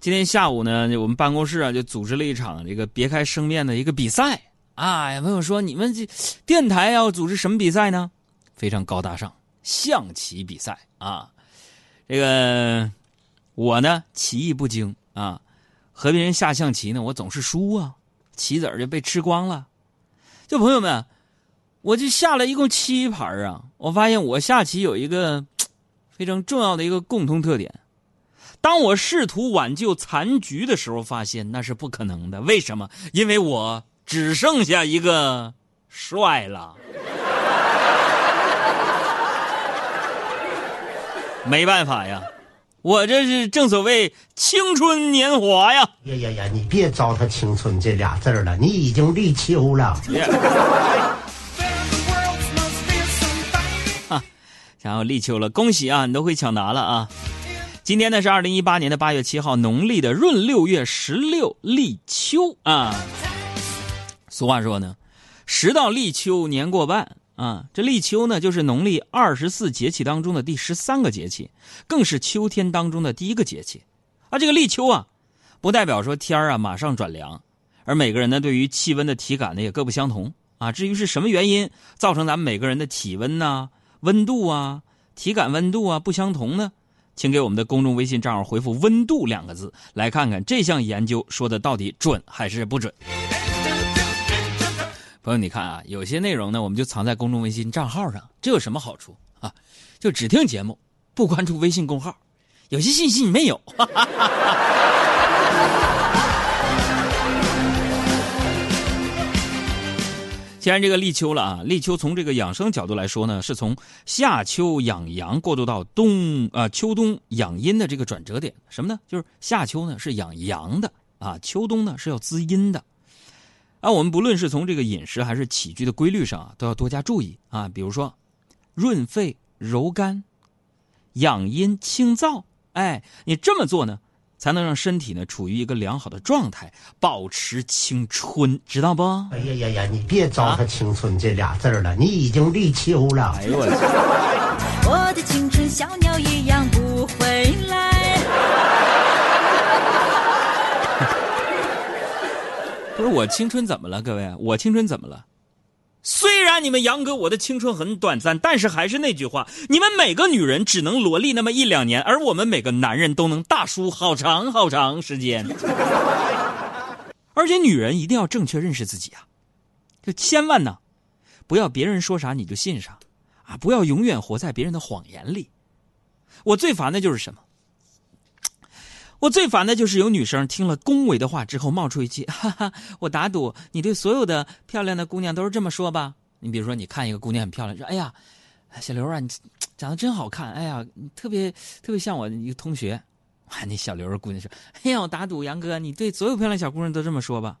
今天下午呢，我们办公室啊就组织了一场这个别开生面的一个比赛啊。有朋友说，你们这电台要组织什么比赛呢？非常高大上，象棋比赛啊。这个我呢棋艺不精啊，和别人下象棋呢，我总是输啊，棋子儿就被吃光了。就朋友们，我就下了一共七盘啊，我发现我下棋有一个非常重要的一个共同特点。当我试图挽救残局的时候，发现那是不可能的。为什么？因为我只剩下一个帅了。没办法呀，我这是正所谓青春年华呀。呀呀呀！你别糟蹋“青春”这俩字了，你已经立秋了。啊，想要立秋了，恭喜啊，你都会抢答了啊。今天呢是二零一八年的八月七号，农历的闰六月十六，立秋啊。俗话说呢，时到立秋，年过半啊。这立秋呢，就是农历二十四节气当中的第十三个节气，更是秋天当中的第一个节气。啊，这个立秋啊，不代表说天啊马上转凉，而每个人呢对于气温的体感呢也各不相同啊。至于是什么原因造成咱们每个人的体温呐、温度啊、体感温度啊不相同呢？请给我们的公众微信账号回复“温度”两个字，来看看这项研究说的到底准还是不准。朋友，你看啊，有些内容呢，我们就藏在公众微信账号上，这有什么好处啊？就只听节目，不关注微信公号，有些信息你没有。既然这个立秋了啊，立秋从这个养生角度来说呢，是从夏秋养阳过渡到冬啊秋冬养阴的这个转折点。什么呢？就是夏秋呢是养阳的啊，秋冬呢是要滋阴的。啊，我们不论是从这个饮食还是起居的规律上啊，都要多加注意啊。比如说，润肺柔肝，养阴清燥。哎，你这么做呢？才能让身体呢处于一个良好的状态，保持青春，知道不？哎呀呀呀！你别糟蹋“青春”这俩字了，你已经立秋了。哎呦我去！我的青春小鸟一样不回来。不是我青春怎么了，各位？我青春怎么了？虽然你们杨哥我的青春很短暂，但是还是那句话，你们每个女人只能萝莉那么一两年，而我们每个男人都能大叔好长好长时间。而且女人一定要正确认识自己啊，就千万呢，不要别人说啥你就信啥，啊，不要永远活在别人的谎言里。我最烦的就是什么？我最烦的就是有女生听了恭维的话之后冒出一句：“哈哈，我打赌你对所有的漂亮的姑娘都是这么说吧？你比如说，你看一个姑娘很漂亮，说：‘哎呀，小刘啊，你长得真好看，哎呀，你特别特别像我一个同学。’啊，那小刘姑娘说：‘哎呀，我打赌杨哥，你对所有漂亮小姑娘都这么说吧？’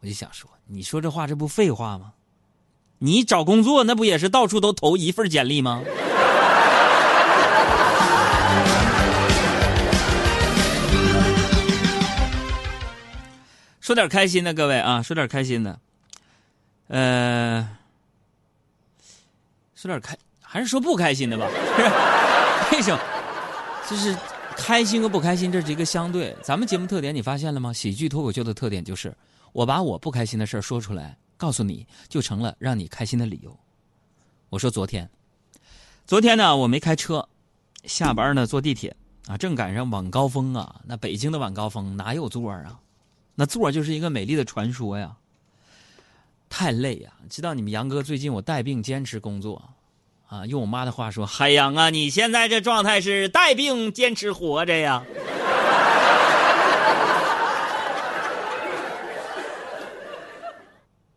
我就想说，你说这话这不废话吗？你找工作那不也是到处都投一份简历吗？”说点开心的，各位啊，说点开心的，呃，说点开，还是说不开心的吧？为什么？就是开心和不开心，这是一个相对。咱们节目特点你发现了吗？喜剧脱口秀的特点就是，我把我不开心的事说出来，告诉你就成了让你开心的理由。我说昨天，昨天呢，我没开车，下班呢坐地铁啊，正赶上晚高峰啊，那北京的晚高峰哪有座啊？那座就是一个美丽的传说呀，太累呀！知道你们杨哥最近我带病坚持工作，啊，用我妈的话说，海洋啊，你现在这状态是带病坚持活着呀。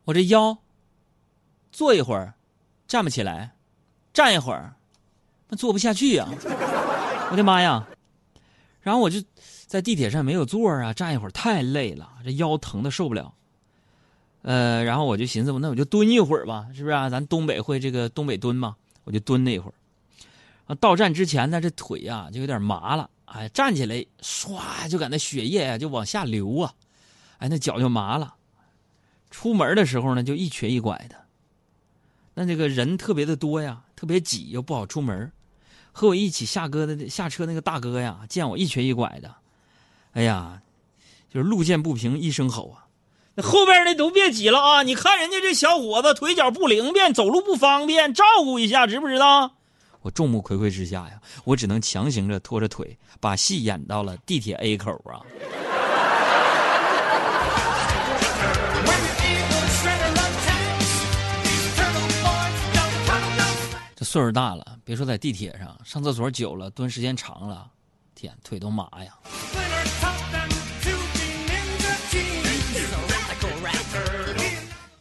我这腰，坐一会儿，站不起来；站一会儿，那坐不下去呀！我的妈呀！然后我就。在地铁上没有座啊，站一会儿太累了，这腰疼的受不了。呃，然后我就寻思，那我就蹲一会儿吧，是不是啊？咱东北会这个东北蹲嘛，我就蹲那一会儿。到站之前呢，这腿呀就有点麻了，哎，站起来唰就感那血液呀就往下流啊，哎，那脚就麻了。出门的时候呢，就一瘸一拐的。那这个人特别的多呀，特别挤，又不好出门。和我一起下哥的下车那个大哥呀，见我一瘸一拐的。哎呀，就是路见不平一声吼啊！那后边的都别挤了啊！你看人家这小伙子腿脚不灵便，走路不方便，照顾一下，知不知道？我众目睽睽之下呀，我只能强行着拖着腿，把戏演到了地铁 A 口啊。这岁数大了，别说在地铁上，上厕所久了，蹲时间长了，天，腿都麻呀。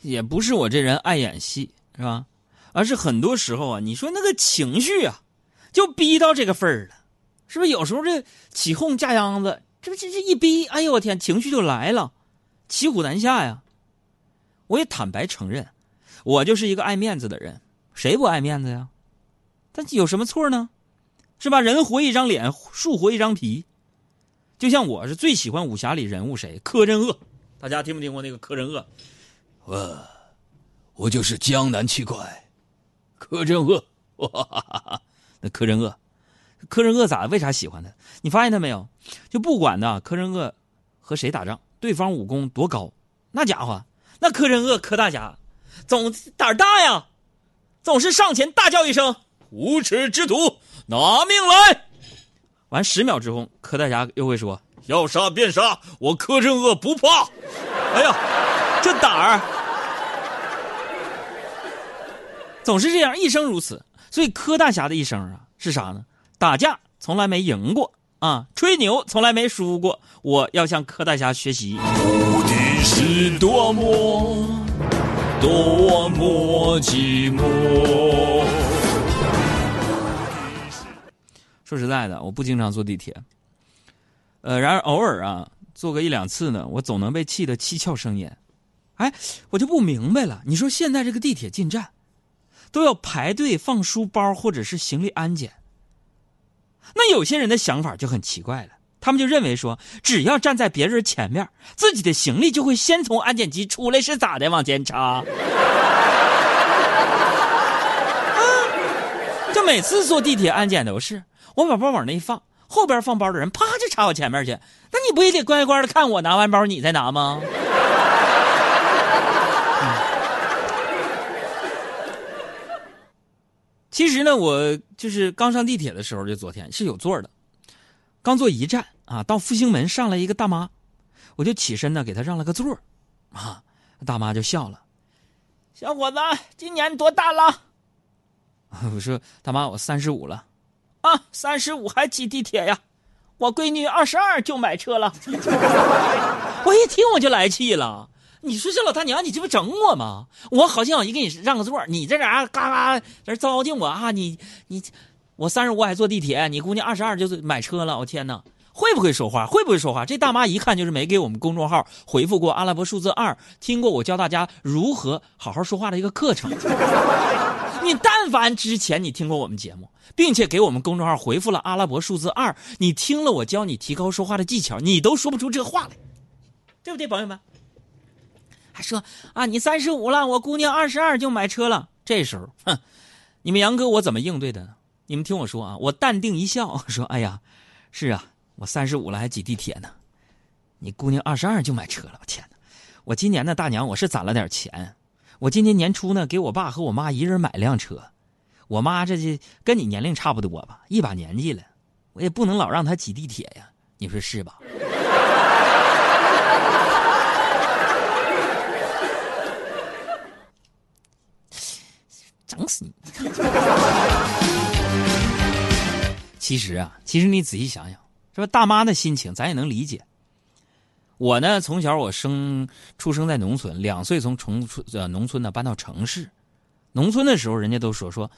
也不是我这人爱演戏，是吧？而是很多时候啊，你说那个情绪啊，就逼到这个份儿了，是不是？有时候这起哄架秧子，这不这这一逼，哎呦我天，情绪就来了，骑虎难下呀。我也坦白承认，我就是一个爱面子的人，谁不爱面子呀？但有什么错呢？是吧？人活一张脸，树活一张皮。就像我是最喜欢武侠里人物谁？柯镇恶，大家听没听过那个柯镇恶？我，我就是江南七怪，柯镇恶。那柯镇恶，柯镇恶咋？为啥喜欢他？你发现他没有？就不管呢，柯镇恶和谁打仗，对方武功多高，那家伙，那柯镇恶柯大侠，总胆大呀，总是上前大叫一声：“无耻之徒，拿命来！”完十秒之后，柯大侠又会说：“要杀便杀，我柯镇恶不怕。”哎呀，这胆儿总是这样，一生如此。所以柯大侠的一生啊，是啥呢？打架从来没赢过啊，吹牛从来没输过。我要向柯大侠学习。无敌是多么多么寂寞。说实在的，我不经常坐地铁，呃，然而偶尔啊，坐个一两次呢，我总能被气得七窍生烟。哎，我就不明白了，你说现在这个地铁进站，都要排队放书包或者是行李安检，那有些人的想法就很奇怪了，他们就认为说，只要站在别人前面，自己的行李就会先从安检机出来，是咋的？往前插。就每次坐地铁安检都是。我把包往那一放，后边放包的人啪就插我前面去，那你不也得乖乖的看我拿完包你再拿吗？其实呢，我就是刚上地铁的时候，就昨天是有座的，刚坐一站啊，到复兴门上来一个大妈，我就起身呢给她让了个座啊，大妈就笑了，小伙子今年多大了？我说大妈我三十五了。啊，三十五还挤地铁呀？我闺女二十二就买车了。我一听我就来气了。你说这老大娘，你这不整我吗？我好心好意给你让个座，你在这嘎嘎嘎这糟践我啊！你你，我三十五还坐地铁，你姑娘二十二就买车了。我天哪，会不会说话？会不会说话？这大妈一看就是没给我们公众号回复过阿拉伯数字二，听过我教大家如何好好说话的一个课程。你但凡之前你听过我们节目，并且给我们公众号回复了阿拉伯数字二，你听了我教你提高说话的技巧，你都说不出这话来，对不对，朋友们？还说啊，你三十五了，我姑娘二十二就买车了。这时候，哼，你们杨哥我怎么应对的呢？你们听我说啊，我淡定一笑，说：“哎呀，是啊，我三十五了还挤地铁呢，你姑娘二十二就买车了。我天哪，我今年呢大娘我是攒了点钱。”我今年年初呢，给我爸和我妈一人买辆车。我妈这就跟你年龄差不多吧，一把年纪了，我也不能老让她挤地铁呀，你说是吧？整死你！其实啊，其实你仔细想想，是吧？大妈的心情咱也能理解。我呢，从小我生出生在农村，两岁从城村呃农村呢搬到城市。农村的时候，人家都说说，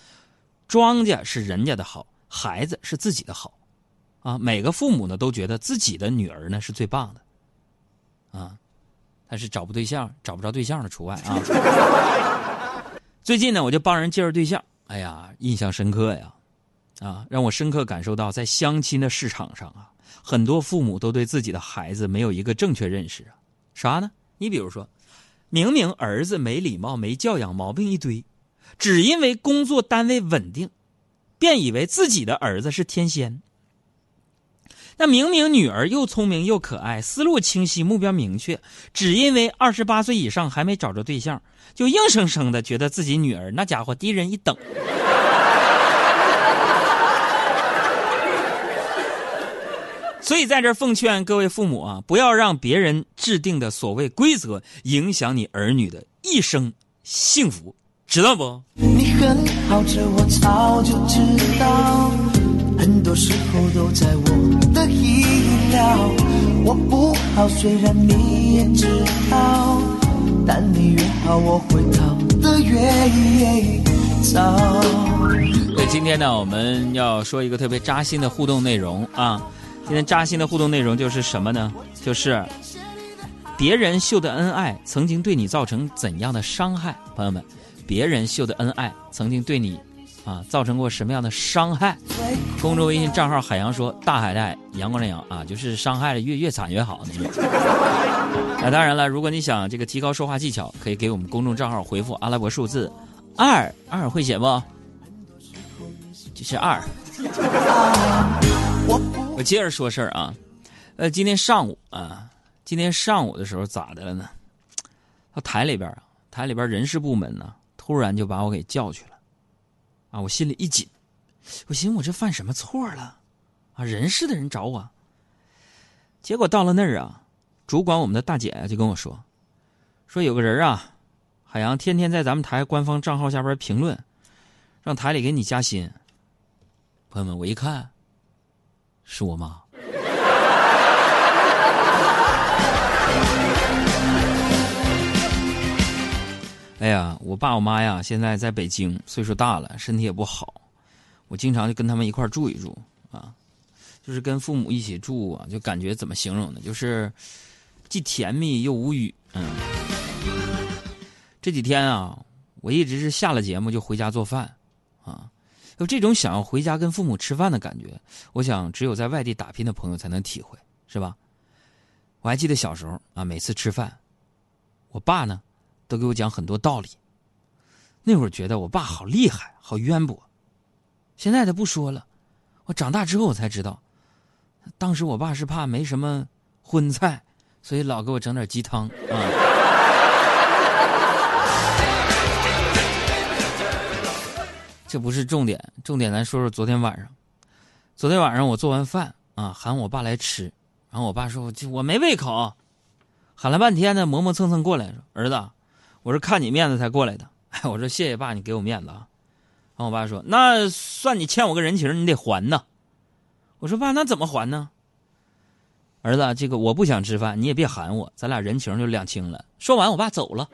庄稼是人家的好，孩子是自己的好，啊，每个父母呢都觉得自己的女儿呢是最棒的，啊，但是找不对象，找不着对象的除外啊。最近呢，我就帮人介绍对象，哎呀，印象深刻呀，啊，让我深刻感受到在相亲的市场上啊。很多父母都对自己的孩子没有一个正确认识啊，啥呢？你比如说，明明儿子没礼貌、没教养，毛病一堆，只因为工作单位稳定，便以为自己的儿子是天仙。那明明女儿又聪明又可爱，思路清晰，目标明确，只因为二十八岁以上还没找着对象，就硬生生的觉得自己女儿那家伙低人一等。所以在这奉劝各位父母啊，不要让别人制定的所谓规则影响你儿女的一生幸福，知道不？你很好，这我早就知道，有时候都在我的意料。我不好，虽然你也知道，但你越好，我会逃得越早。对，今天呢，我们要说一个特别扎心的互动内容啊。今天扎心的互动内容就是什么呢？就是别人秀的恩爱曾经对你造成怎样的伤害？朋友们，别人秀的恩爱曾经对你啊造成过什么样的伤害？公众微信账号海洋说大海带阳光的阳啊，就是伤害的越越惨越好那种。那当然了，如果你想这个提高说话技巧，可以给我们公众账号回复阿拉伯数字二二会写不？就是二。我接着说事儿啊，呃，今天上午啊，今天上午的时候咋的了呢？到台里边啊，台里边人事部门呢，突然就把我给叫去了，啊，我心里一紧，我寻思我这犯什么错了？啊，人事的人找我，结果到了那儿啊，主管我们的大姐就跟我说，说有个人啊，海洋天天在咱们台官方账号下边评论，让台里给你加薪。朋友们，我一看。是我妈。哎呀，我爸我妈呀，现在在北京，岁数大了，身体也不好。我经常就跟他们一块住一住啊，就是跟父母一起住啊，就感觉怎么形容呢？就是既甜蜜又无语。嗯，这几天啊，我一直是下了节目就回家做饭啊。就这种想要回家跟父母吃饭的感觉，我想只有在外地打拼的朋友才能体会，是吧？我还记得小时候啊，每次吃饭，我爸呢都给我讲很多道理。那会儿觉得我爸好厉害，好渊博。现在他不说了，我长大之后我才知道，当时我爸是怕没什么荤菜，所以老给我整点鸡汤啊。这不是重点，重点咱说说昨天晚上。昨天晚上我做完饭啊，喊我爸来吃，然后我爸说：“我我没胃口。”喊了半天呢，磨磨蹭蹭过来说：“儿子，我是看你面子才过来的。”我说：“谢谢爸，你给我面子啊。”然后我爸说：“那算你欠我个人情，你得还呢。”我说：“爸，那怎么还呢？”儿子，这个我不想吃饭，你也别喊我，咱俩人情就两清了。说完，我爸走了。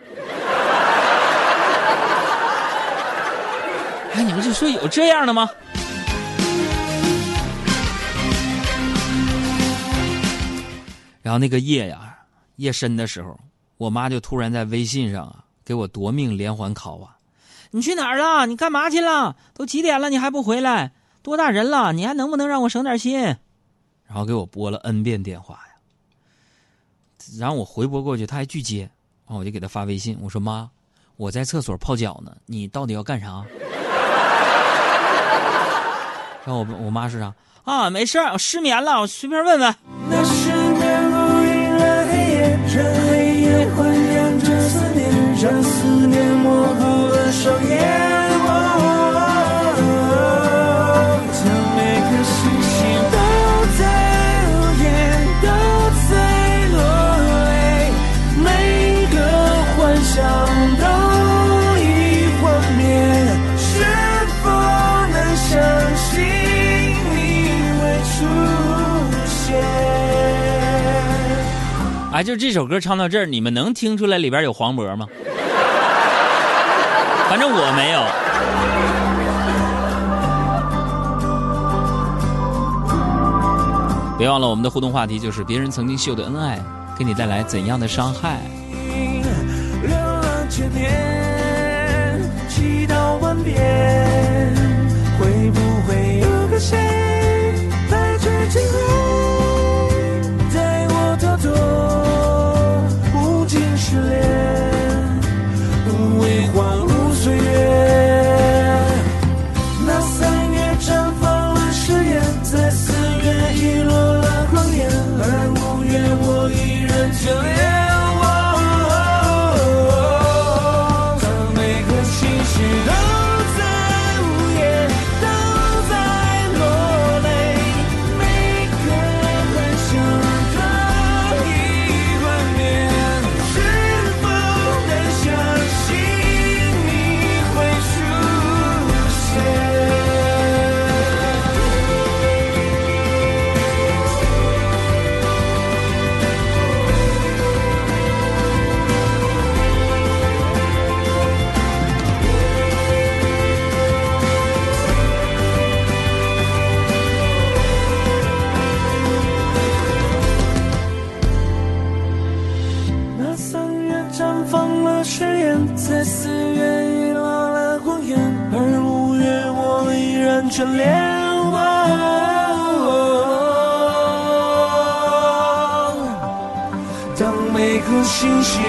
哎，你们就说有这样的吗？然后那个夜呀，夜深的时候，我妈就突然在微信上啊给我夺命连环考啊！你去哪儿了？你干嘛去了？都几点了？你还不回来？多大人了？你还能不能让我省点心？然后给我拨了 N 遍电话呀。然后我回拨过去，他还拒接，然后我就给他发微信，我说妈，我在厕所泡脚呢，你到底要干啥？然后我我妈说啥啊？没事我失眠了，我随便问问。那失黑夜豢养着思念，让思念模糊了双眼。就这首歌唱到这儿，你们能听出来里边有黄渤吗？反正我没有。别忘了，我们的互动话题就是别人曾经秀的恩爱，给你带来怎样的伤害？流浪千年，祈祷万，会不会有个谁来追进来，遗落了谎言，而五月我依然眷恋。每颗星星